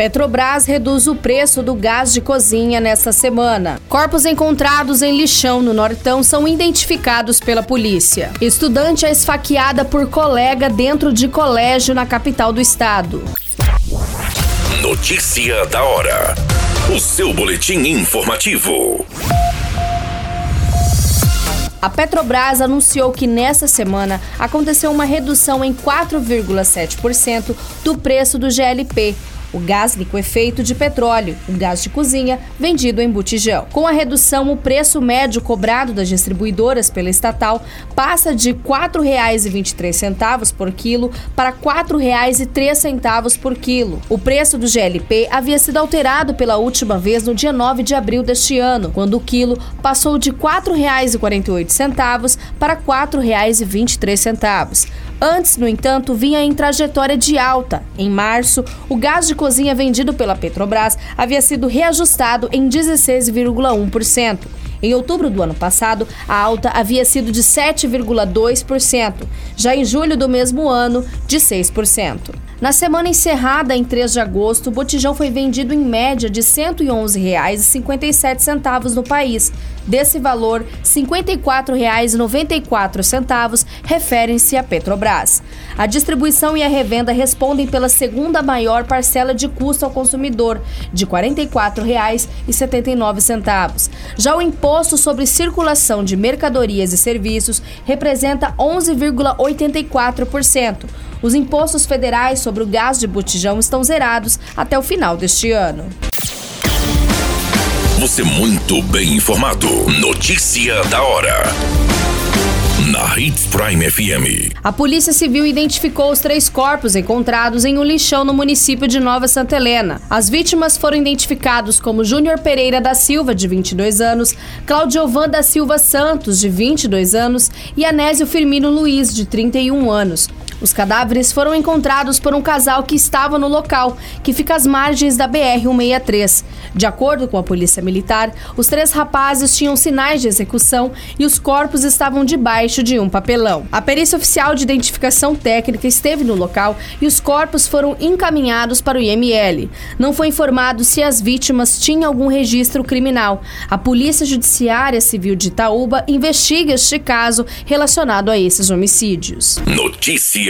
Petrobras reduz o preço do gás de cozinha nesta semana. Corpos encontrados em lixão no Nortão são identificados pela polícia. Estudante é esfaqueada por colega dentro de colégio na capital do estado. Notícia da hora. O seu boletim informativo. A Petrobras anunciou que nesta semana aconteceu uma redução em 4,7% do preço do GLP, o gás liquefeito de petróleo, o gás de cozinha, vendido em botijão. Com a redução, o preço médio cobrado das distribuidoras pela estatal passa de R$ 4,23 por quilo para R$ 4,03 por quilo. O preço do GLP havia sido alterado pela última vez no dia 9 de abril deste ano, quando o quilo passou de R$ 4,48 para R$ 4,23. Antes, no entanto, vinha em trajetória de alta. Em março, o gás de cozinha vendido pela Petrobras havia sido reajustado em 16,1%. Em outubro do ano passado, a alta havia sido de 7,2%, já em julho do mesmo ano, de 6%. Na semana encerrada em 3 de agosto, o botijão foi vendido em média de R$ 111,57 no país. Desse valor, R$ 54,94 referem-se à Petrobras. A distribuição e a revenda respondem pela segunda maior parcela de custo ao consumidor, de R$ 44,79. Já o imposto sobre circulação de mercadorias e serviços representa 11,84%. Os impostos federais sobre o gás de botijão estão zerados até o final deste ano. Você muito bem informado. Notícia da hora na Hits Prime FM. A Polícia Civil identificou os três corpos encontrados em um lixão no município de Nova Santa Helena. As vítimas foram identificados como Júnior Pereira da Silva, de 22 anos, Claudiovan da Silva Santos, de 22 anos, e Anésio Firmino Luiz, de 31 anos. Os cadáveres foram encontrados por um casal que estava no local, que fica às margens da BR-163. De acordo com a Polícia Militar, os três rapazes tinham sinais de execução e os corpos estavam debaixo de um papelão. A perícia oficial de identificação técnica esteve no local e os corpos foram encaminhados para o IML. Não foi informado se as vítimas tinham algum registro criminal. A Polícia Judiciária Civil de Itaúba investiga este caso relacionado a esses homicídios. Notícia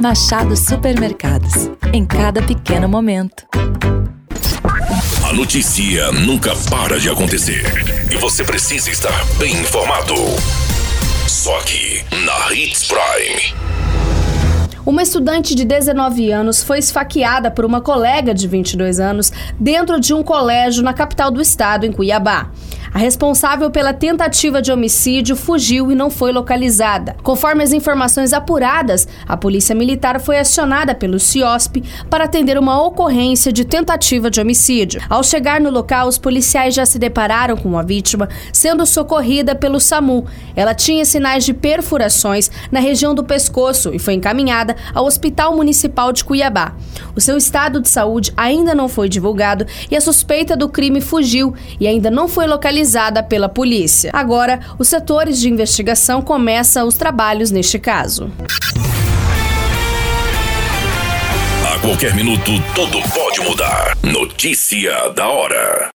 Machado Supermercados. Em cada pequeno momento. A notícia nunca para de acontecer. E você precisa estar bem informado. Só aqui, na Hits Prime. Uma estudante de 19 anos foi esfaqueada por uma colega de 22 anos dentro de um colégio na capital do estado, em Cuiabá. A responsável pela tentativa de homicídio fugiu e não foi localizada. Conforme as informações apuradas, a Polícia Militar foi acionada pelo CIOSP para atender uma ocorrência de tentativa de homicídio. Ao chegar no local, os policiais já se depararam com a vítima sendo socorrida pelo SAMU. Ela tinha sinais de perfurações na região do pescoço e foi encaminhada ao Hospital Municipal de Cuiabá. O seu estado de saúde ainda não foi divulgado e a suspeita do crime fugiu e ainda não foi localizada pela polícia. Agora, os setores de investigação começam os trabalhos neste caso. A qualquer minuto, tudo pode mudar. Notícia da hora.